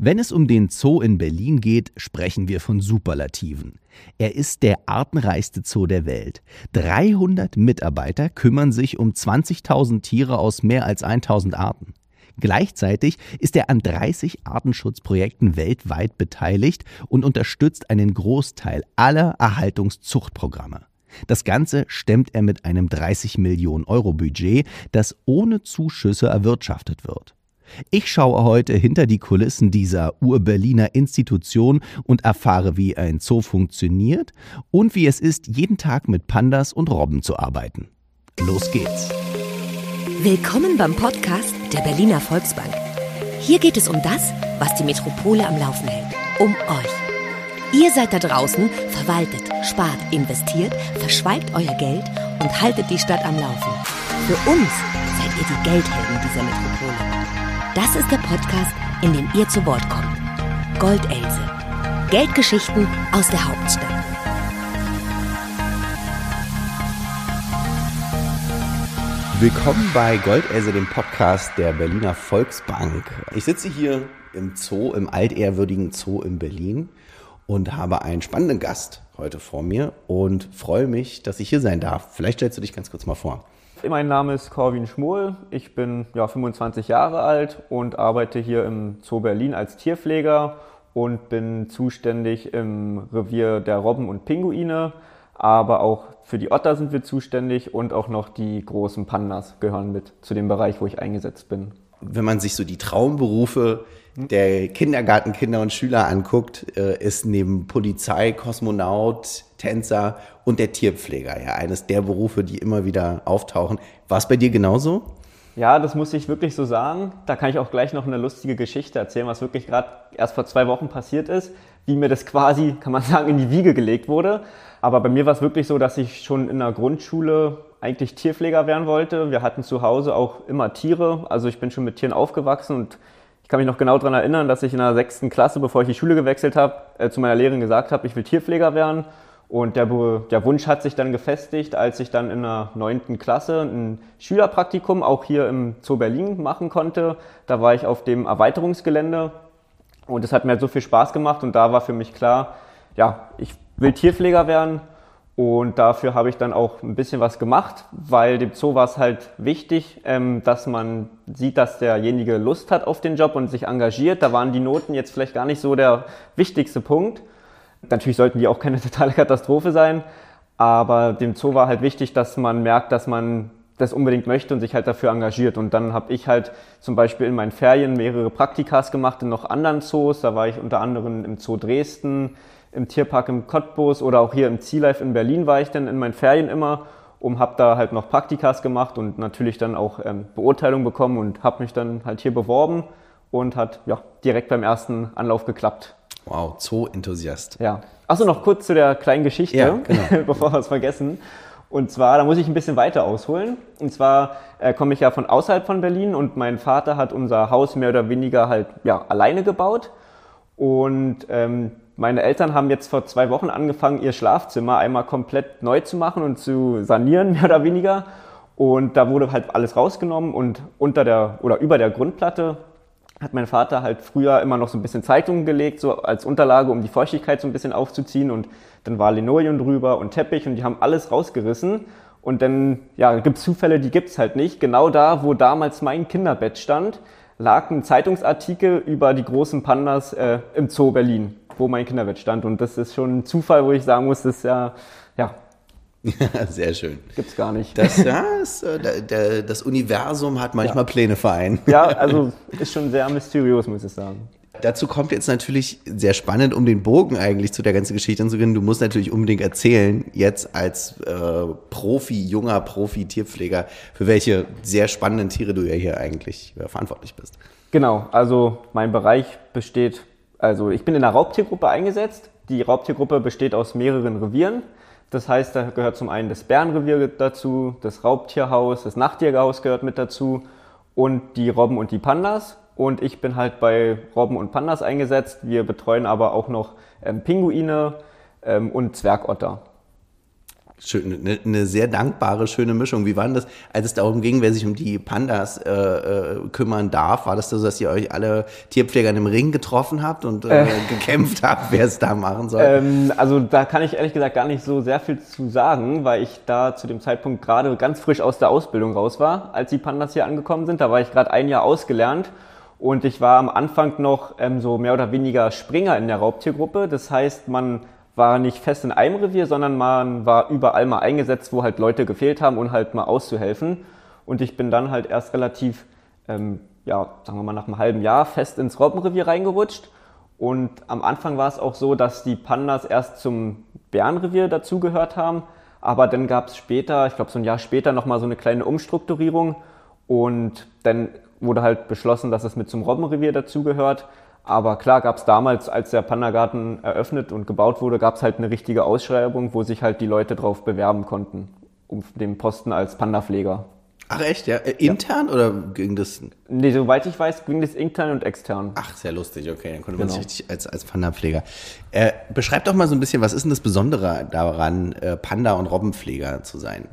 Wenn es um den Zoo in Berlin geht, sprechen wir von Superlativen. Er ist der artenreichste Zoo der Welt. 300 Mitarbeiter kümmern sich um 20.000 Tiere aus mehr als 1000 Arten. Gleichzeitig ist er an 30 Artenschutzprojekten weltweit beteiligt und unterstützt einen Großteil aller Erhaltungszuchtprogramme. Das Ganze stemmt er mit einem 30 Millionen Euro Budget, das ohne Zuschüsse erwirtschaftet wird. Ich schaue heute hinter die Kulissen dieser Ur-Berliner Institution und erfahre, wie ein Zoo funktioniert und wie es ist, jeden Tag mit Pandas und Robben zu arbeiten. Los geht's! Willkommen beim Podcast der Berliner Volksbank. Hier geht es um das, was die Metropole am Laufen hält. Um euch. Ihr seid da draußen, verwaltet, spart, investiert, verschweigt euer Geld und haltet die Stadt am Laufen. Für uns seid ihr die Geldhelden dieser Metropole. Das ist der Podcast, in dem ihr zu Wort kommt. Goldelse. Geldgeschichten aus der Hauptstadt. Willkommen bei Goldelse, dem Podcast der Berliner Volksbank. Ich sitze hier im Zoo, im altehrwürdigen Zoo in Berlin und habe einen spannenden Gast heute vor mir und freue mich, dass ich hier sein darf. Vielleicht stellst du dich ganz kurz mal vor. Mein Name ist Corwin Schmuhl. Ich bin ja, 25 Jahre alt und arbeite hier im Zoo Berlin als Tierpfleger und bin zuständig im Revier der Robben und Pinguine. Aber auch für die Otter sind wir zuständig und auch noch die großen Pandas gehören mit zu dem Bereich, wo ich eingesetzt bin. Wenn man sich so die Traumberufe der Kindergartenkinder und Schüler anguckt, äh, ist neben Polizei, Kosmonaut, Tänzer und der Tierpfleger ja eines der Berufe, die immer wieder auftauchen. War es bei dir genauso? Ja, das muss ich wirklich so sagen. Da kann ich auch gleich noch eine lustige Geschichte erzählen, was wirklich gerade erst vor zwei Wochen passiert ist, wie mir das quasi, kann man sagen, in die Wiege gelegt wurde. Aber bei mir war es wirklich so, dass ich schon in der Grundschule eigentlich Tierpfleger werden wollte. Wir hatten zu Hause auch immer Tiere. Also ich bin schon mit Tieren aufgewachsen und ich kann mich noch genau daran erinnern, dass ich in der sechsten Klasse, bevor ich die Schule gewechselt habe, äh, zu meiner Lehrerin gesagt habe, ich will Tierpfleger werden. Und der, der, Wunsch hat sich dann gefestigt, als ich dann in der neunten Klasse ein Schülerpraktikum auch hier im Zoo Berlin machen konnte. Da war ich auf dem Erweiterungsgelände und es hat mir so viel Spaß gemacht und da war für mich klar, ja, ich will Tierpfleger werden und dafür habe ich dann auch ein bisschen was gemacht, weil dem Zoo war es halt wichtig, ähm, dass man sieht, dass derjenige Lust hat auf den Job und sich engagiert. Da waren die Noten jetzt vielleicht gar nicht so der wichtigste Punkt. Natürlich sollten die auch keine totale Katastrophe sein, aber dem Zoo war halt wichtig, dass man merkt, dass man das unbedingt möchte und sich halt dafür engagiert. Und dann habe ich halt zum Beispiel in meinen Ferien mehrere Praktikas gemacht in noch anderen Zoos. Da war ich unter anderem im Zoo Dresden, im Tierpark im Cottbus oder auch hier im Sea Life in Berlin war ich dann in meinen Ferien immer und habe da halt noch Praktikas gemacht und natürlich dann auch ähm, Beurteilung bekommen und habe mich dann halt hier beworben und hat ja direkt beim ersten Anlauf geklappt. Wow, Zoo-Enthusiast. Ja. Achso, noch kurz zu der kleinen Geschichte, ja, genau. bevor wir es vergessen. Und zwar, da muss ich ein bisschen weiter ausholen. Und zwar äh, komme ich ja von außerhalb von Berlin und mein Vater hat unser Haus mehr oder weniger halt ja alleine gebaut. Und ähm, meine Eltern haben jetzt vor zwei Wochen angefangen, ihr Schlafzimmer einmal komplett neu zu machen und zu sanieren, mehr oder weniger. Und da wurde halt alles rausgenommen und unter der oder über der Grundplatte hat mein Vater halt früher immer noch so ein bisschen Zeitungen gelegt, so als Unterlage, um die Feuchtigkeit so ein bisschen aufzuziehen. Und dann war Linoleum drüber und Teppich und die haben alles rausgerissen. Und dann, ja, gibt es Zufälle, die gibt's halt nicht. Genau da, wo damals mein Kinderbett stand, lag ein Zeitungsartikel über die großen Pandas äh, im Zoo Berlin wo mein Kinderbett stand. Und das ist schon ein Zufall, wo ich sagen muss, das ist ja, ja. Sehr schön. Gibt's gar nicht. Das, ja, äh, das Universum hat manchmal ja. Pläne vereint. Ja, also ist schon sehr mysteriös, muss ich sagen. Dazu kommt jetzt natürlich sehr spannend, um den Bogen eigentlich zu der ganzen Geschichte anzugehen. Du musst natürlich unbedingt erzählen, jetzt als äh, Profi, junger Profi-Tierpfleger, für welche sehr spannenden Tiere du ja hier eigentlich äh, verantwortlich bist. Genau, also mein Bereich besteht also ich bin in einer Raubtiergruppe eingesetzt. Die Raubtiergruppe besteht aus mehreren Revieren. Das heißt, da gehört zum einen das Bärenrevier dazu, das Raubtierhaus, das Nachtjägerhaus gehört mit dazu und die Robben und die Pandas. Und ich bin halt bei Robben und Pandas eingesetzt. Wir betreuen aber auch noch ähm, Pinguine ähm, und Zwergotter. Schön, eine, eine, sehr dankbare, schöne Mischung. Wie war denn das, als es darum ging, wer sich um die Pandas äh, äh, kümmern darf? War das so, dass ihr euch alle Tierpfleger in einem Ring getroffen habt und äh, äh. gekämpft habt, wer es da machen soll? Ähm, also da kann ich ehrlich gesagt gar nicht so sehr viel zu sagen, weil ich da zu dem Zeitpunkt gerade ganz frisch aus der Ausbildung raus war, als die Pandas hier angekommen sind. Da war ich gerade ein Jahr ausgelernt und ich war am Anfang noch ähm, so mehr oder weniger Springer in der Raubtiergruppe. Das heißt, man war nicht fest in einem Revier, sondern man war überall mal eingesetzt, wo halt Leute gefehlt haben und halt mal auszuhelfen. Und ich bin dann halt erst relativ, ähm, ja, sagen wir mal nach einem halben Jahr fest ins Robbenrevier reingerutscht. Und am Anfang war es auch so, dass die Pandas erst zum Bärenrevier dazugehört haben. Aber dann gab es später, ich glaube so ein Jahr später, nochmal so eine kleine Umstrukturierung. Und dann wurde halt beschlossen, dass es mit zum Robbenrevier dazugehört. Aber klar gab es damals, als der Pandagarten eröffnet und gebaut wurde, gab es halt eine richtige Ausschreibung, wo sich halt die Leute drauf bewerben konnten, um den Posten als Pandapfleger. Ach echt, ja? Äh, intern ja. oder ging das? Nee, soweit ich weiß, ging das intern und extern. Ach, sehr lustig, okay, dann konnte man genau. sich richtig als, als Panda-Pfleger. Äh, beschreib doch mal so ein bisschen, was ist denn das Besondere daran, äh, Panda- und Robbenpfleger zu sein?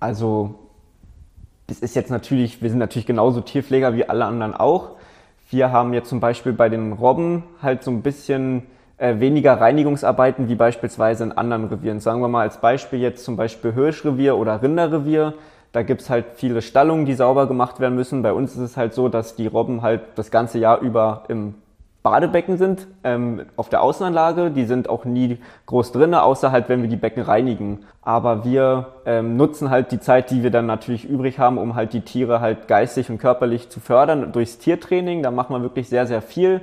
Also, das ist jetzt natürlich, wir sind natürlich genauso Tierpfleger wie alle anderen auch. Wir haben jetzt zum Beispiel bei den Robben halt so ein bisschen äh, weniger Reinigungsarbeiten wie beispielsweise in anderen Revieren. Sagen wir mal als Beispiel jetzt zum Beispiel Hirschrevier oder Rinderrevier. Da gibt's halt viele Stallungen, die sauber gemacht werden müssen. Bei uns ist es halt so, dass die Robben halt das ganze Jahr über im Badebecken sind, ähm, auf der Außenanlage. Die sind auch nie groß drinne, außer halt, wenn wir die Becken reinigen. Aber wir ähm, nutzen halt die Zeit, die wir dann natürlich übrig haben, um halt die Tiere halt geistig und körperlich zu fördern durchs Tiertraining. Da macht man wirklich sehr, sehr viel.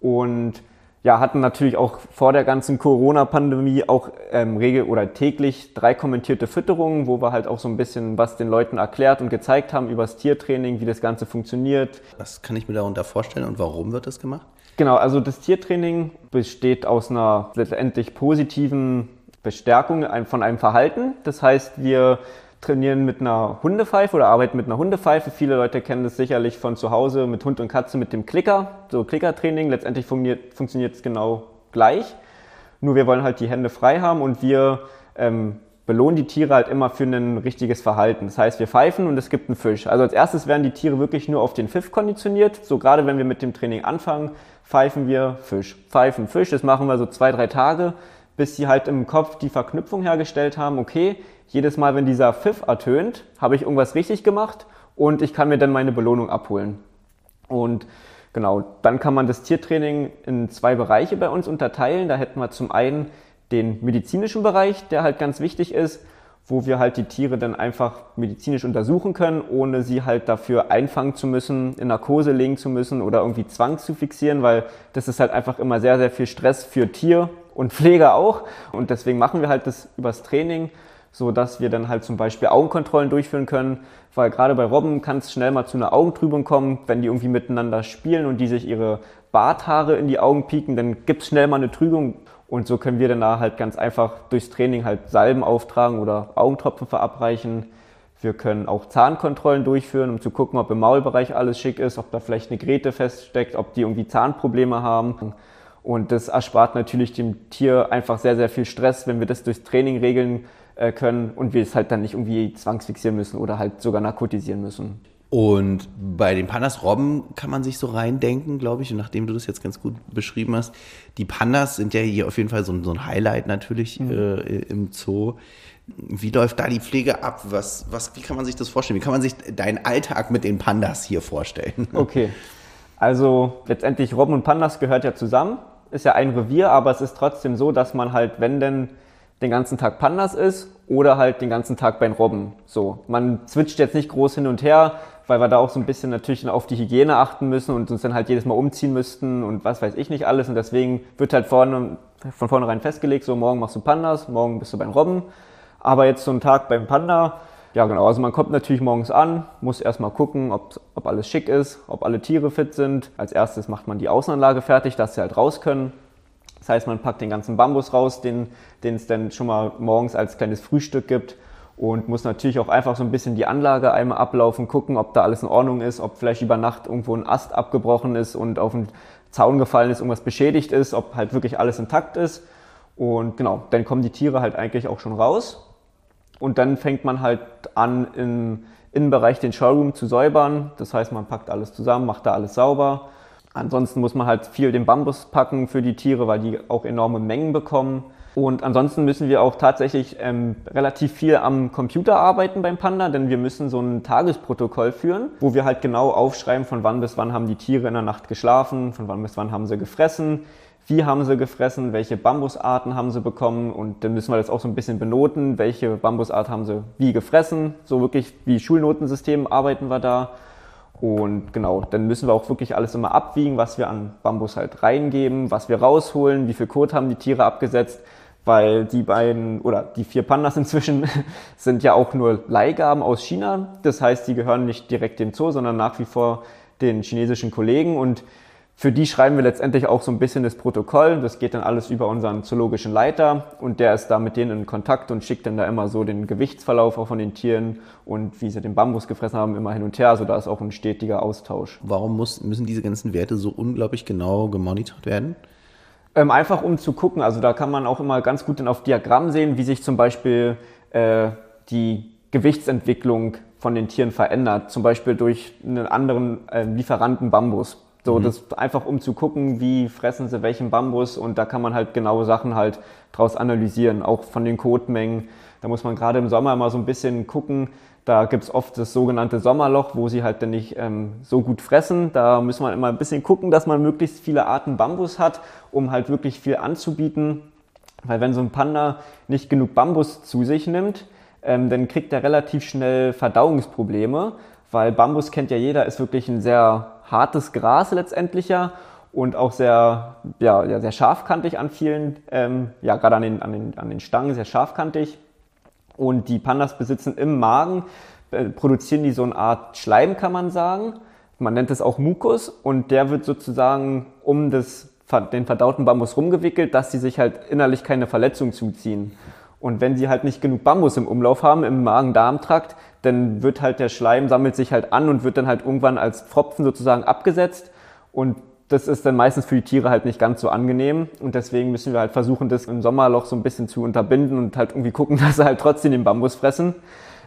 Und ja, hatten natürlich auch vor der ganzen Corona-Pandemie auch ähm, regel- oder täglich drei kommentierte Fütterungen, wo wir halt auch so ein bisschen was den Leuten erklärt und gezeigt haben über das Tiertraining, wie das Ganze funktioniert. Was kann ich mir darunter vorstellen und warum wird das gemacht? Genau, also das Tiertraining besteht aus einer letztendlich positiven Bestärkung von einem Verhalten. Das heißt, wir trainieren mit einer Hundepfeife oder arbeiten mit einer Hundepfeife. Viele Leute kennen das sicherlich von zu Hause mit Hund und Katze mit dem Klicker, so Klickertraining. Letztendlich funktioniert es genau gleich. Nur wir wollen halt die Hände frei haben und wir ähm, belohnen die Tiere halt immer für ein richtiges Verhalten. Das heißt, wir pfeifen und es gibt einen Fisch. Also als erstes werden die Tiere wirklich nur auf den Pfiff konditioniert. So gerade wenn wir mit dem Training anfangen, pfeifen wir Fisch. Pfeifen Fisch, das machen wir so zwei, drei Tage, bis sie halt im Kopf die Verknüpfung hergestellt haben, okay, jedes Mal, wenn dieser Pfiff ertönt, habe ich irgendwas richtig gemacht und ich kann mir dann meine Belohnung abholen. Und genau, dann kann man das Tiertraining in zwei Bereiche bei uns unterteilen. Da hätten wir zum einen den medizinischen Bereich, der halt ganz wichtig ist, wo wir halt die Tiere dann einfach medizinisch untersuchen können, ohne sie halt dafür einfangen zu müssen, in Narkose legen zu müssen oder irgendwie Zwang zu fixieren, weil das ist halt einfach immer sehr, sehr viel Stress für Tier und Pfleger auch. Und deswegen machen wir halt das übers Training, so dass wir dann halt zum Beispiel Augenkontrollen durchführen können, weil gerade bei Robben kann es schnell mal zu einer Augentrübung kommen, wenn die irgendwie miteinander spielen und die sich ihre Barthaare in die Augen pieken, dann gibt es schnell mal eine Trübung und so können wir dann da halt ganz einfach durchs Training halt Salben auftragen oder Augentropfen verabreichen. Wir können auch Zahnkontrollen durchführen, um zu gucken, ob im Maulbereich alles schick ist, ob da vielleicht eine Grete feststeckt, ob die irgendwie Zahnprobleme haben. Und das erspart natürlich dem Tier einfach sehr, sehr viel Stress, wenn wir das durchs Training regeln äh, können und wir es halt dann nicht irgendwie zwangsfixieren müssen oder halt sogar narkotisieren müssen. Und bei den Pandas Robben kann man sich so reindenken, glaube ich, und nachdem du das jetzt ganz gut beschrieben hast, die Pandas sind ja hier auf jeden Fall so, ein, so ein Highlight natürlich mhm. äh, im Zoo. Wie läuft da die Pflege ab? Was, was, wie kann man sich das vorstellen? Wie kann man sich deinen Alltag mit den Pandas hier vorstellen? Okay, also letztendlich Robben und Pandas gehört ja zusammen, ist ja ein Revier, aber es ist trotzdem so, dass man halt, wenn denn den ganzen Tag Pandas ist oder halt den ganzen Tag bei den Robben. So, man switcht jetzt nicht groß hin und her, weil wir da auch so ein bisschen natürlich auf die Hygiene achten müssen und uns dann halt jedes Mal umziehen müssten und was weiß ich nicht alles. Und deswegen wird halt vorne, von vornherein festgelegt, so morgen machst du Pandas, morgen bist du beim Robben. Aber jetzt so ein Tag beim Panda, ja genau, also man kommt natürlich morgens an, muss erstmal gucken, ob, ob alles schick ist, ob alle Tiere fit sind. Als erstes macht man die Außenanlage fertig, dass sie halt raus können. Das heißt, man packt den ganzen Bambus raus, den, den es dann schon mal morgens als kleines Frühstück gibt und muss natürlich auch einfach so ein bisschen die Anlage einmal ablaufen, gucken, ob da alles in Ordnung ist, ob vielleicht über Nacht irgendwo ein Ast abgebrochen ist und auf den Zaun gefallen ist, irgendwas beschädigt ist, ob halt wirklich alles intakt ist. Und genau, dann kommen die Tiere halt eigentlich auch schon raus. Und dann fängt man halt an, im Innenbereich den Showroom zu säubern. Das heißt, man packt alles zusammen, macht da alles sauber. Ansonsten muss man halt viel den Bambus packen für die Tiere, weil die auch enorme Mengen bekommen. Und ansonsten müssen wir auch tatsächlich ähm, relativ viel am Computer arbeiten beim Panda, denn wir müssen so ein Tagesprotokoll führen, wo wir halt genau aufschreiben, von wann bis wann haben die Tiere in der Nacht geschlafen, von wann bis wann haben sie gefressen, wie haben sie gefressen, welche Bambusarten haben sie bekommen und dann müssen wir das auch so ein bisschen benoten, welche Bambusart haben sie wie gefressen. So wirklich wie Schulnotensystem arbeiten wir da. Und genau, dann müssen wir auch wirklich alles immer abwiegen, was wir an Bambus halt reingeben, was wir rausholen, wie viel Kot haben die Tiere abgesetzt, weil die beiden oder die vier Pandas inzwischen sind ja auch nur Leihgaben aus China. Das heißt, die gehören nicht direkt dem Zoo, sondern nach wie vor den chinesischen Kollegen und für die schreiben wir letztendlich auch so ein bisschen das Protokoll. Das geht dann alles über unseren zoologischen Leiter und der ist da mit denen in Kontakt und schickt dann da immer so den Gewichtsverlauf auch von den Tieren und wie sie den Bambus gefressen haben, immer hin und her. Also da ist auch ein stetiger Austausch. Warum muss, müssen diese ganzen Werte so unglaublich genau gemonitort werden? Ähm, einfach um zu gucken. Also da kann man auch immer ganz gut dann auf Diagramm sehen, wie sich zum Beispiel äh, die Gewichtsentwicklung von den Tieren verändert. Zum Beispiel durch einen anderen äh, Lieferanten Bambus. So, mhm. das einfach um zu gucken, wie fressen sie welchen Bambus und da kann man halt genaue Sachen halt draus analysieren, auch von den Kotmengen. Da muss man gerade im Sommer mal so ein bisschen gucken. Da gibt's oft das sogenannte Sommerloch, wo sie halt dann nicht ähm, so gut fressen. Da muss man immer ein bisschen gucken, dass man möglichst viele Arten Bambus hat, um halt wirklich viel anzubieten. Weil wenn so ein Panda nicht genug Bambus zu sich nimmt, ähm, dann kriegt er relativ schnell Verdauungsprobleme, weil Bambus kennt ja jeder, ist wirklich ein sehr hartes Gras letztendlich ja und auch sehr, ja, ja sehr scharfkantig an vielen, ähm, ja, gerade an den, an, den, an den Stangen sehr scharfkantig. Und die Pandas besitzen im Magen, äh, produzieren die so eine Art Schleim, kann man sagen. Man nennt es auch Mukus und der wird sozusagen um das, den verdauten Bambus rumgewickelt, dass sie sich halt innerlich keine Verletzung zuziehen. Und wenn sie halt nicht genug Bambus im Umlauf haben, im Magen-Darm-Trakt, dann wird halt der Schleim, sammelt sich halt an und wird dann halt irgendwann als Pfropfen sozusagen abgesetzt. Und das ist dann meistens für die Tiere halt nicht ganz so angenehm. Und deswegen müssen wir halt versuchen, das im Sommerloch so ein bisschen zu unterbinden und halt irgendwie gucken, dass sie halt trotzdem den Bambus fressen.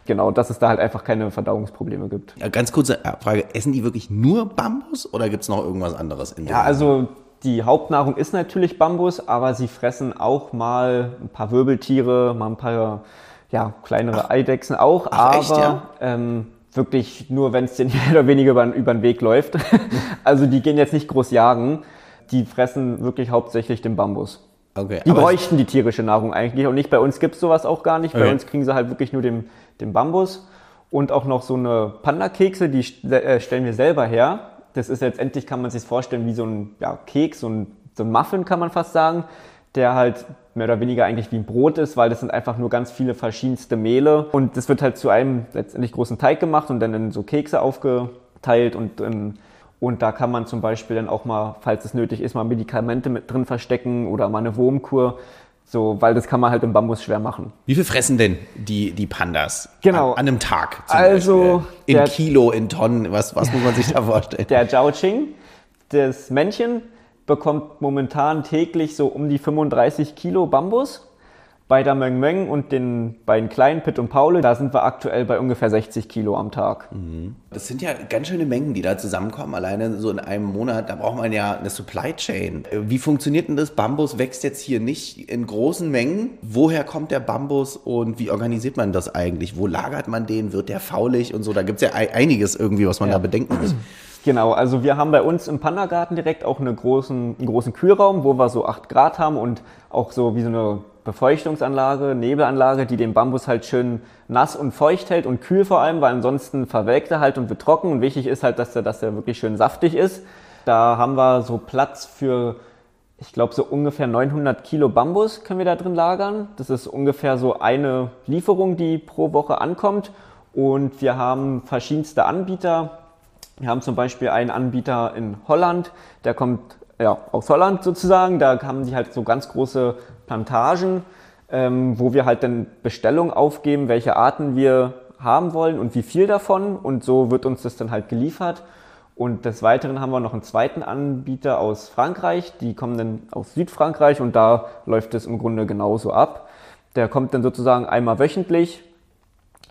Genau, dass es da halt einfach keine Verdauungsprobleme gibt. Ja, ganz kurze Frage, essen die wirklich nur Bambus oder gibt es noch irgendwas anderes in der Ja, also die Hauptnahrung ist natürlich Bambus, aber sie fressen auch mal ein paar Wirbeltiere, mal ein paar ja, kleinere ach, Eidechsen auch, ach, aber echt, ja? ähm, wirklich nur, wenn es denen mehr oder weniger über, über den Weg läuft. also die gehen jetzt nicht groß jagen, die fressen wirklich hauptsächlich den Bambus. Okay, die bräuchten die tierische Nahrung eigentlich und nicht. Bei uns gibt's sowas auch gar nicht. Bei uns kriegen sie halt wirklich nur den, den Bambus und auch noch so eine Panda-Kekse, die äh, stellen wir selber her. Das ist letztendlich, kann man sich vorstellen, wie so ein ja, Keks, so ein, so ein Muffin kann man fast sagen der halt mehr oder weniger eigentlich wie ein Brot ist, weil das sind einfach nur ganz viele verschiedenste Mehle und das wird halt zu einem letztendlich großen Teig gemacht und dann in so Kekse aufgeteilt und ähm, und da kann man zum Beispiel dann auch mal, falls es nötig ist, mal Medikamente mit drin verstecken oder mal eine Wurmkur. So, weil das kann man halt im Bambus schwer machen. Wie viel fressen denn die, die Pandas? Genau. An, an einem Tag. also. Beispiel? In Kilo, in Tonnen, was, was muss man sich da vorstellen? Der Zhaoqing, das Männchen, bekommt momentan täglich so um die 35 Kilo Bambus. Bei der Meng Meng und den beiden kleinen Pitt und Paule, da sind wir aktuell bei ungefähr 60 Kilo am Tag. Mhm. Das sind ja ganz schöne Mengen, die da zusammenkommen. Alleine so in einem Monat, da braucht man ja eine Supply Chain. Wie funktioniert denn das? Bambus wächst jetzt hier nicht in großen Mengen. Woher kommt der Bambus und wie organisiert man das eigentlich? Wo lagert man den? Wird der faulig und so? Da gibt es ja einiges irgendwie, was man ja. da bedenken muss. Genau, also wir haben bei uns im Pandagarten direkt auch eine großen, einen großen Kühlraum, wo wir so 8 Grad haben und auch so wie so eine Befeuchtungsanlage, Nebelanlage, die den Bambus halt schön nass und feucht hält und kühl vor allem, weil ansonsten verwelkt er halt und wird trocken. Und wichtig ist halt, dass er, dass er wirklich schön saftig ist. Da haben wir so Platz für, ich glaube, so ungefähr 900 Kilo Bambus können wir da drin lagern. Das ist ungefähr so eine Lieferung, die pro Woche ankommt. Und wir haben verschiedenste Anbieter, wir haben zum Beispiel einen Anbieter in Holland, der kommt ja, aus Holland sozusagen. Da haben die halt so ganz große Plantagen, ähm, wo wir halt dann Bestellungen aufgeben, welche Arten wir haben wollen und wie viel davon. Und so wird uns das dann halt geliefert. Und des Weiteren haben wir noch einen zweiten Anbieter aus Frankreich. Die kommen dann aus Südfrankreich und da läuft es im Grunde genauso ab. Der kommt dann sozusagen einmal wöchentlich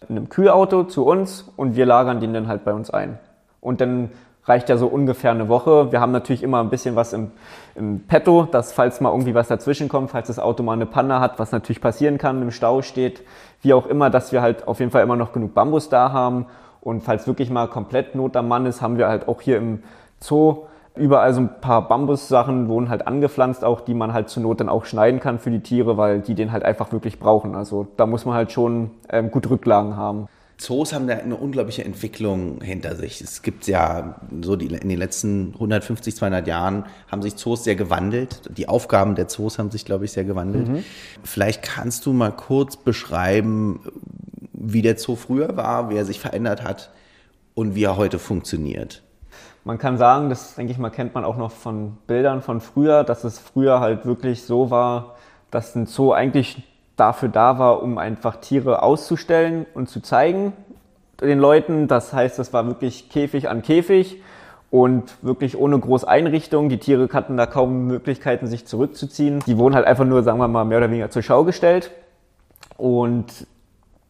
in einem Kühlauto zu uns und wir lagern den dann halt bei uns ein. Und dann reicht ja so ungefähr eine Woche. Wir haben natürlich immer ein bisschen was im, im Petto, dass falls mal irgendwie was dazwischen kommt, falls das Auto mal eine Panne hat, was natürlich passieren kann, im Stau steht, wie auch immer, dass wir halt auf jeden Fall immer noch genug Bambus da haben. Und falls wirklich mal komplett Not am Mann ist, haben wir halt auch hier im Zoo überall so ein paar Bambussachen wurden halt angepflanzt, auch die man halt zur Not dann auch schneiden kann für die Tiere, weil die den halt einfach wirklich brauchen. Also da muss man halt schon ähm, gut Rücklagen haben. Zoos haben da eine unglaubliche Entwicklung hinter sich. Es gibt ja so die, in den letzten 150, 200 Jahren haben sich Zoos sehr gewandelt. Die Aufgaben der Zoos haben sich, glaube ich, sehr gewandelt. Mhm. Vielleicht kannst du mal kurz beschreiben, wie der Zoo früher war, wie er sich verändert hat und wie er heute funktioniert. Man kann sagen, das denke ich mal, kennt man auch noch von Bildern von früher, dass es früher halt wirklich so war, dass ein Zoo eigentlich dafür da war, um einfach Tiere auszustellen und zu zeigen den Leuten. Das heißt, das war wirklich Käfig an Käfig und wirklich ohne große Einrichtung. Die Tiere hatten da kaum Möglichkeiten, sich zurückzuziehen. Die wurden halt einfach nur, sagen wir mal, mehr oder weniger zur Schau gestellt. Und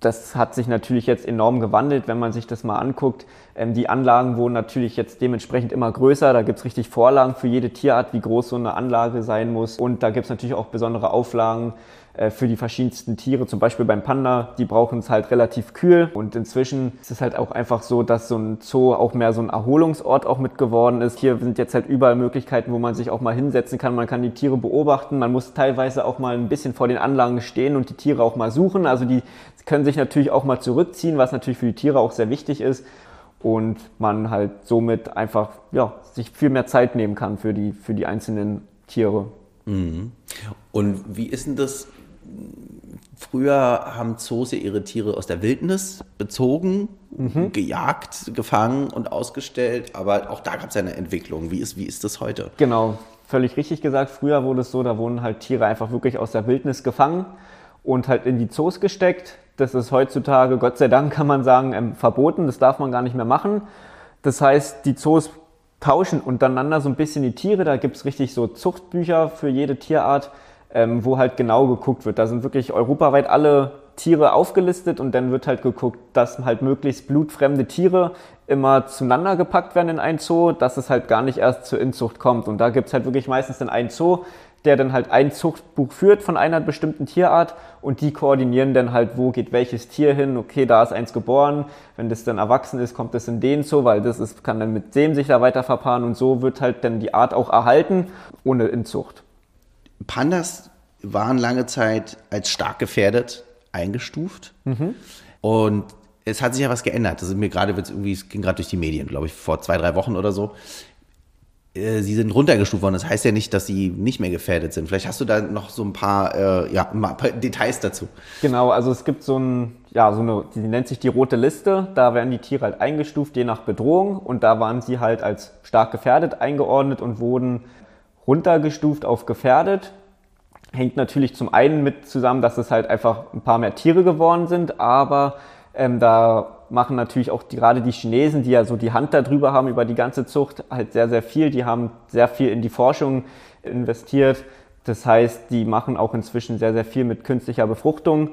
das hat sich natürlich jetzt enorm gewandelt, wenn man sich das mal anguckt. Ähm, die Anlagen wurden natürlich jetzt dementsprechend immer größer. Da gibt es richtig Vorlagen für jede Tierart, wie groß so eine Anlage sein muss. Und da gibt es natürlich auch besondere Auflagen für die verschiedensten Tiere. Zum Beispiel beim Panda, die brauchen es halt relativ kühl. Und inzwischen ist es halt auch einfach so, dass so ein Zoo auch mehr so ein Erholungsort auch mit geworden ist. Hier sind jetzt halt überall Möglichkeiten, wo man sich auch mal hinsetzen kann. Man kann die Tiere beobachten. Man muss teilweise auch mal ein bisschen vor den Anlagen stehen und die Tiere auch mal suchen. Also die können sich natürlich auch mal zurückziehen, was natürlich für die Tiere auch sehr wichtig ist. Und man halt somit einfach ja, sich viel mehr Zeit nehmen kann für die, für die einzelnen Tiere. Mhm. Und wie ist denn das Früher haben Zoos ja ihre Tiere aus der Wildnis bezogen, mhm. gejagt, gefangen und ausgestellt, aber auch da gab es eine Entwicklung. Wie ist, wie ist das heute? Genau, völlig richtig gesagt. Früher wurde es so, da wurden halt Tiere einfach wirklich aus der Wildnis gefangen und halt in die Zoos gesteckt. Das ist heutzutage, Gott sei Dank kann man sagen, ähm, verboten. Das darf man gar nicht mehr machen. Das heißt, die Zoos tauschen untereinander so ein bisschen die Tiere. Da gibt es richtig so Zuchtbücher für jede Tierart ähm, wo halt genau geguckt wird. Da sind wirklich europaweit alle Tiere aufgelistet und dann wird halt geguckt, dass halt möglichst blutfremde Tiere immer zueinander gepackt werden in ein Zoo, dass es halt gar nicht erst zur Inzucht kommt. Und da gibt's halt wirklich meistens dann einen Zoo, der dann halt ein Zuchtbuch führt von einer bestimmten Tierart und die koordinieren dann halt, wo geht welches Tier hin, okay, da ist eins geboren, wenn das dann erwachsen ist, kommt es in den Zoo, weil das ist, kann dann mit dem sich da weiter verpaaren und so wird halt dann die Art auch erhalten, ohne Inzucht. Pandas waren lange Zeit als stark gefährdet eingestuft. Mhm. Und es hat sich ja was geändert. Das ist mir gerade, irgendwie, es ging gerade durch die Medien, glaube ich, vor zwei, drei Wochen oder so. Äh, sie sind runtergestuft worden. Das heißt ja nicht, dass sie nicht mehr gefährdet sind. Vielleicht hast du da noch so ein paar, äh, ja, ein paar Details dazu. Genau, also es gibt so ein, ja, so eine, die nennt sich die rote Liste. Da werden die Tiere halt eingestuft, je nach Bedrohung. Und da waren sie halt als stark gefährdet eingeordnet und wurden runtergestuft auf gefährdet hängt natürlich zum einen mit zusammen, dass es halt einfach ein paar mehr Tiere geworden sind, aber ähm, da machen natürlich auch die, gerade die Chinesen, die ja so die Hand darüber haben über die ganze Zucht, halt sehr, sehr viel. Die haben sehr viel in die Forschung investiert. Das heißt, die machen auch inzwischen sehr, sehr viel mit künstlicher Befruchtung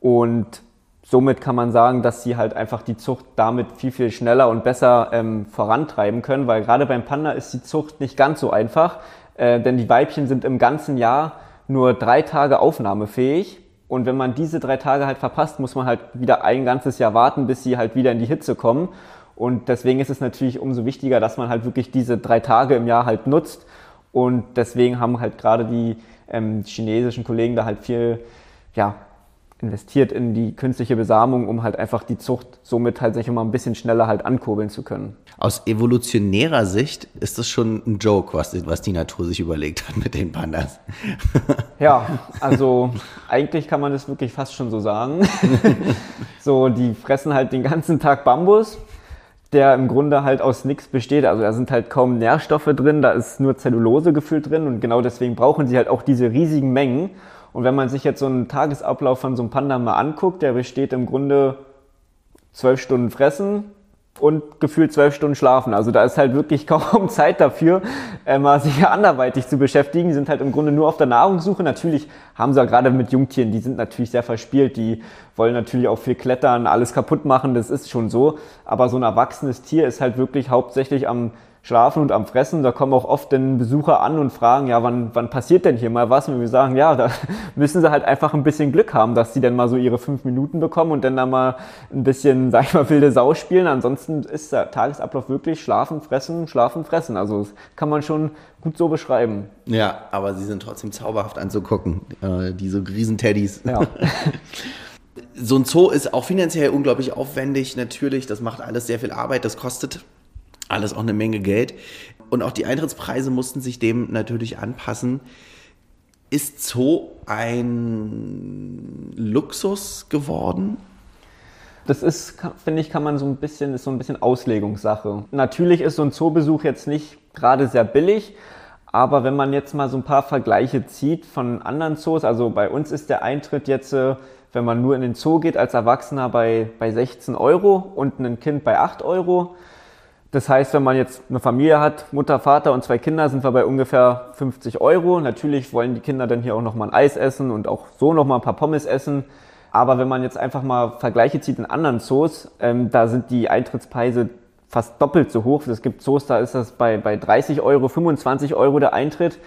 und somit kann man sagen, dass sie halt einfach die Zucht damit viel, viel schneller und besser ähm, vorantreiben können, weil gerade beim Panda ist die Zucht nicht ganz so einfach, äh, denn die Weibchen sind im ganzen Jahr nur drei Tage aufnahmefähig. Und wenn man diese drei Tage halt verpasst, muss man halt wieder ein ganzes Jahr warten, bis sie halt wieder in die Hitze kommen. Und deswegen ist es natürlich umso wichtiger, dass man halt wirklich diese drei Tage im Jahr halt nutzt. Und deswegen haben halt gerade die ähm, chinesischen Kollegen da halt viel ja, investiert in die künstliche Besamung, um halt einfach die Zucht somit halt sich immer ein bisschen schneller halt ankurbeln zu können. Aus evolutionärer Sicht ist das schon ein Joke, was, was die Natur sich überlegt hat mit den Pandas. Ja, also eigentlich kann man das wirklich fast schon so sagen. so, die fressen halt den ganzen Tag Bambus, der im Grunde halt aus nichts besteht. Also da sind halt kaum Nährstoffe drin, da ist nur Zellulose gefüllt drin und genau deswegen brauchen sie halt auch diese riesigen Mengen. Und wenn man sich jetzt so einen Tagesablauf von so einem Panda mal anguckt, der besteht im Grunde zwölf Stunden fressen, und gefühlt zwölf Stunden schlafen. Also da ist halt wirklich kaum Zeit dafür, äh, mal sich anderweitig zu beschäftigen. Die sind halt im Grunde nur auf der Nahrungssuche. Natürlich haben sie ja gerade mit Jungtieren, die sind natürlich sehr verspielt, die wollen natürlich auch viel klettern, alles kaputt machen, das ist schon so. Aber so ein erwachsenes Tier ist halt wirklich hauptsächlich am Schlafen und am Fressen. Da kommen auch oft dann Besucher an und fragen, ja, wann, wann passiert denn hier mal was? Und wir sagen, ja, da müssen sie halt einfach ein bisschen Glück haben, dass sie dann mal so ihre fünf Minuten bekommen und dann da mal ein bisschen, sag ich mal, wilde Sau spielen. Ansonsten ist der Tagesablauf wirklich schlafen, fressen, schlafen, fressen. Also das kann man schon gut so beschreiben. Ja, aber sie sind trotzdem zauberhaft anzugucken, äh, diese Riesenteddys. Ja. so ein Zoo ist auch finanziell unglaublich aufwendig, natürlich. Das macht alles sehr viel Arbeit, das kostet alles auch eine Menge Geld. Und auch die Eintrittspreise mussten sich dem natürlich anpassen. Ist Zoo ein Luxus geworden? Das ist, finde ich, kann man so ein bisschen, ist so ein bisschen Auslegungssache. Natürlich ist so ein Zoobesuch jetzt nicht gerade sehr billig, aber wenn man jetzt mal so ein paar Vergleiche zieht von anderen Zoos, also bei uns ist der Eintritt jetzt, äh, wenn man nur in den Zoo geht, als Erwachsener bei, bei 16 Euro und ein Kind bei 8 Euro. Das heißt, wenn man jetzt eine Familie hat, Mutter, Vater und zwei Kinder, sind wir bei ungefähr 50 Euro. Natürlich wollen die Kinder dann hier auch nochmal ein Eis essen und auch so nochmal ein paar Pommes essen. Aber wenn man jetzt einfach mal Vergleiche zieht in anderen Zoos, ähm, da sind die Eintrittspreise fast doppelt so hoch. Es gibt Zoos, da ist das bei, bei 30 Euro, 25 Euro der Eintritt.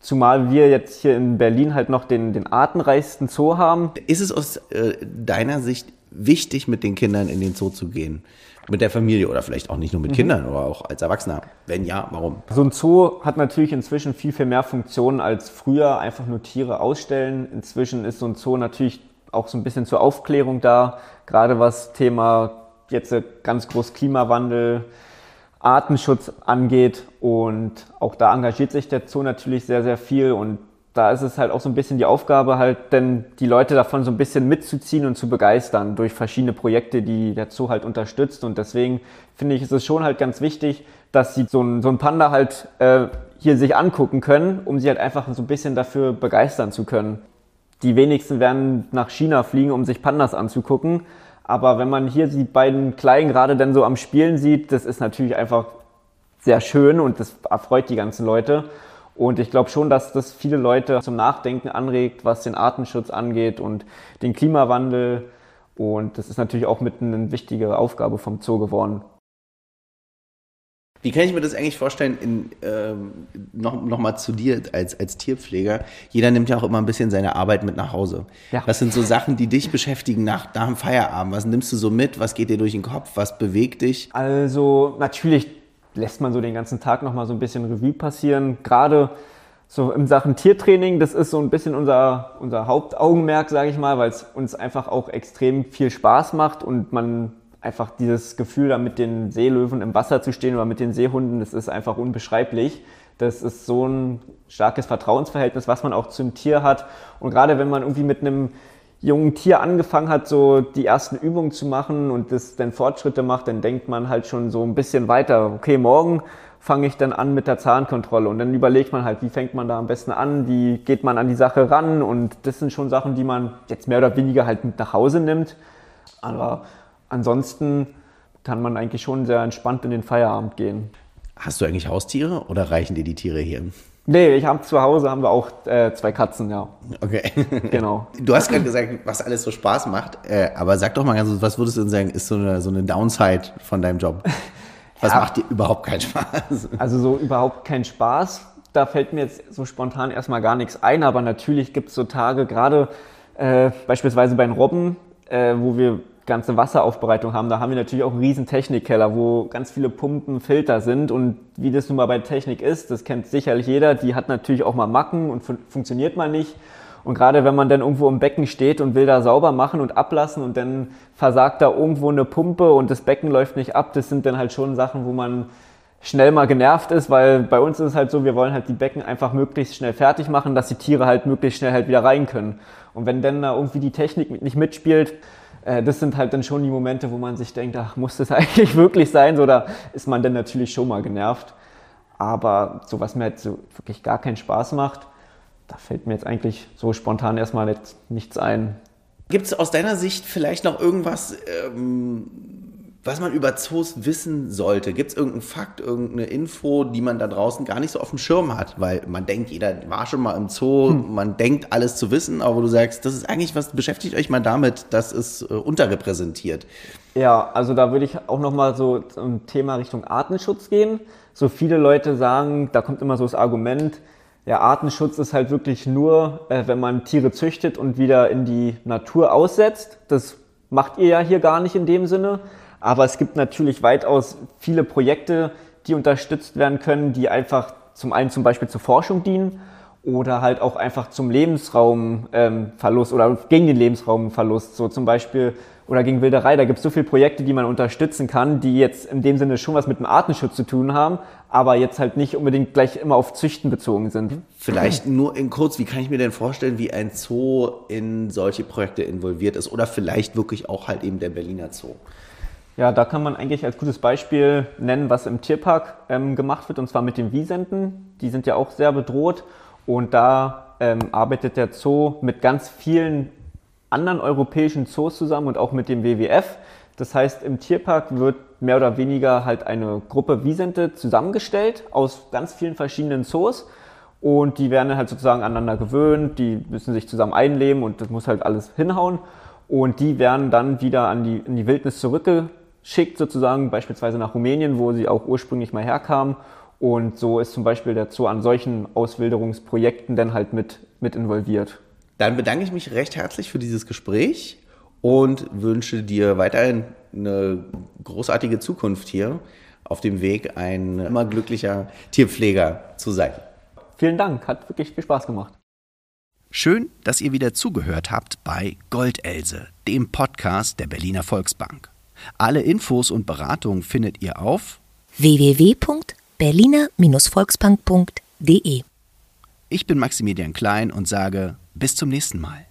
Zumal wir jetzt hier in Berlin halt noch den, den artenreichsten Zoo haben. Ist es aus äh, deiner Sicht wichtig, mit den Kindern in den Zoo zu gehen? Mit der Familie oder vielleicht auch nicht nur mit mhm. Kindern oder auch als Erwachsener? Wenn ja, warum? So ein Zoo hat natürlich inzwischen viel, viel mehr Funktionen als früher einfach nur Tiere ausstellen. Inzwischen ist so ein Zoo natürlich auch so ein bisschen zur Aufklärung da, gerade was Thema jetzt ganz groß Klimawandel, Artenschutz angeht. Und auch da engagiert sich der Zoo natürlich sehr, sehr viel und da ist es halt auch so ein bisschen die Aufgabe, halt denn die Leute davon so ein bisschen mitzuziehen und zu begeistern durch verschiedene Projekte, die der Zoo halt unterstützt. Und deswegen finde ich, ist es schon halt ganz wichtig, dass sie so ein, so ein Panda halt äh, hier sich angucken können, um sie halt einfach so ein bisschen dafür begeistern zu können. Die wenigsten werden nach China fliegen, um sich Pandas anzugucken. Aber wenn man hier die beiden Kleinen gerade dann so am Spielen sieht, das ist natürlich einfach sehr schön und das erfreut die ganzen Leute. Und ich glaube schon, dass das viele Leute zum Nachdenken anregt, was den Artenschutz angeht und den Klimawandel. Und das ist natürlich auch mit eine wichtige Aufgabe vom Zoo geworden. Wie kann ich mir das eigentlich vorstellen, in, ähm, noch, noch mal zu dir als, als Tierpfleger? Jeder nimmt ja auch immer ein bisschen seine Arbeit mit nach Hause. Ja. Was sind so Sachen, die dich beschäftigen nach, nach dem Feierabend? Was nimmst du so mit? Was geht dir durch den Kopf? Was bewegt dich? Also natürlich lässt man so den ganzen Tag nochmal so ein bisschen Revue passieren. Gerade so in Sachen Tiertraining, das ist so ein bisschen unser, unser Hauptaugenmerk, sage ich mal, weil es uns einfach auch extrem viel Spaß macht und man einfach dieses Gefühl, da mit den Seelöwen im Wasser zu stehen oder mit den Seehunden, das ist einfach unbeschreiblich. Das ist so ein starkes Vertrauensverhältnis, was man auch zum Tier hat. Und gerade wenn man irgendwie mit einem jungen Tier angefangen hat, so die ersten Übungen zu machen und das dann Fortschritte macht, dann denkt man halt schon so ein bisschen weiter. Okay, morgen fange ich dann an mit der Zahnkontrolle und dann überlegt man halt, wie fängt man da am besten an, wie geht man an die Sache ran und das sind schon Sachen, die man jetzt mehr oder weniger halt mit nach Hause nimmt. Aber ansonsten kann man eigentlich schon sehr entspannt in den Feierabend gehen. Hast du eigentlich Haustiere oder reichen dir die Tiere hier? Nee, ich habe zu Hause haben wir auch äh, zwei Katzen, ja. Okay. Genau. Du hast gerade gesagt, was alles so Spaß macht, äh, aber sag doch mal ganz, was würdest du denn sagen, ist so eine, so eine Downside von deinem Job? Was ja. macht dir überhaupt keinen Spaß? Also so überhaupt keinen Spaß. Da fällt mir jetzt so spontan erstmal gar nichts ein, aber natürlich gibt es so Tage, gerade äh, beispielsweise bei den Robben, äh, wo wir ganze Wasseraufbereitung haben, da haben wir natürlich auch einen riesen Technikkeller, wo ganz viele Pumpen, Filter sind und wie das nun mal bei Technik ist, das kennt sicherlich jeder, die hat natürlich auch mal Macken und fun funktioniert mal nicht. Und gerade wenn man dann irgendwo im Becken steht und will da sauber machen und ablassen und dann versagt da irgendwo eine Pumpe und das Becken läuft nicht ab, das sind dann halt schon Sachen, wo man schnell mal genervt ist, weil bei uns ist es halt so, wir wollen halt die Becken einfach möglichst schnell fertig machen, dass die Tiere halt möglichst schnell halt wieder rein können. Und wenn dann da irgendwie die Technik nicht mitspielt, äh, das sind halt dann schon die Momente, wo man sich denkt, ach, muss das eigentlich wirklich sein? So, da ist man dann natürlich schon mal genervt. Aber so was mir halt so wirklich gar keinen Spaß macht, da fällt mir jetzt eigentlich so spontan erstmal nichts ein. Gibt es aus deiner Sicht vielleicht noch irgendwas, ähm, was man über Zoos wissen sollte. Gibt es irgendeinen Fakt, irgendeine Info, die man da draußen gar nicht so auf dem Schirm hat? Weil man denkt, jeder war schon mal im Zoo, hm. man denkt alles zu wissen, aber du sagst, das ist eigentlich was, beschäftigt euch mal damit, das ist äh, unterrepräsentiert. Ja, also da würde ich auch nochmal so zum Thema Richtung Artenschutz gehen. So viele Leute sagen, da kommt immer so das Argument, ja, Artenschutz ist halt wirklich nur, äh, wenn man Tiere züchtet und wieder in die Natur aussetzt. Das macht ihr ja hier gar nicht in dem Sinne. Aber es gibt natürlich weitaus viele Projekte, die unterstützt werden können, die einfach zum einen zum Beispiel zur Forschung dienen oder halt auch einfach zum Lebensraumverlust ähm, oder gegen den Lebensraumverlust. So zum Beispiel oder gegen Wilderei. Da gibt es so viele Projekte, die man unterstützen kann, die jetzt in dem Sinne schon was mit dem Artenschutz zu tun haben, aber jetzt halt nicht unbedingt gleich immer auf Züchten bezogen sind. Vielleicht nur in kurz, wie kann ich mir denn vorstellen, wie ein Zoo in solche Projekte involviert ist oder vielleicht wirklich auch halt eben der Berliner Zoo? Ja, da kann man eigentlich als gutes Beispiel nennen, was im Tierpark ähm, gemacht wird, und zwar mit den Wiesenten. Die sind ja auch sehr bedroht und da ähm, arbeitet der Zoo mit ganz vielen anderen europäischen Zoos zusammen und auch mit dem WWF. Das heißt, im Tierpark wird mehr oder weniger halt eine Gruppe Wiesente zusammengestellt aus ganz vielen verschiedenen Zoos. Und die werden halt sozusagen aneinander gewöhnt, die müssen sich zusammen einleben und das muss halt alles hinhauen. Und die werden dann wieder an die, in die Wildnis zurückgeschickt, sozusagen, beispielsweise nach Rumänien, wo sie auch ursprünglich mal herkamen. Und so ist zum Beispiel der Zoo an solchen Auswilderungsprojekten dann halt mit, mit involviert. Dann bedanke ich mich recht herzlich für dieses Gespräch und wünsche dir weiterhin eine großartige Zukunft hier auf dem Weg, ein immer glücklicher Tierpfleger zu sein. Vielen Dank, hat wirklich viel Spaß gemacht. Schön, dass ihr wieder zugehört habt bei Goldelse, dem Podcast der Berliner Volksbank. Alle Infos und Beratungen findet ihr auf www.berliner-volksbank.de. Ich bin Maximilian Klein und sage bis zum nächsten Mal.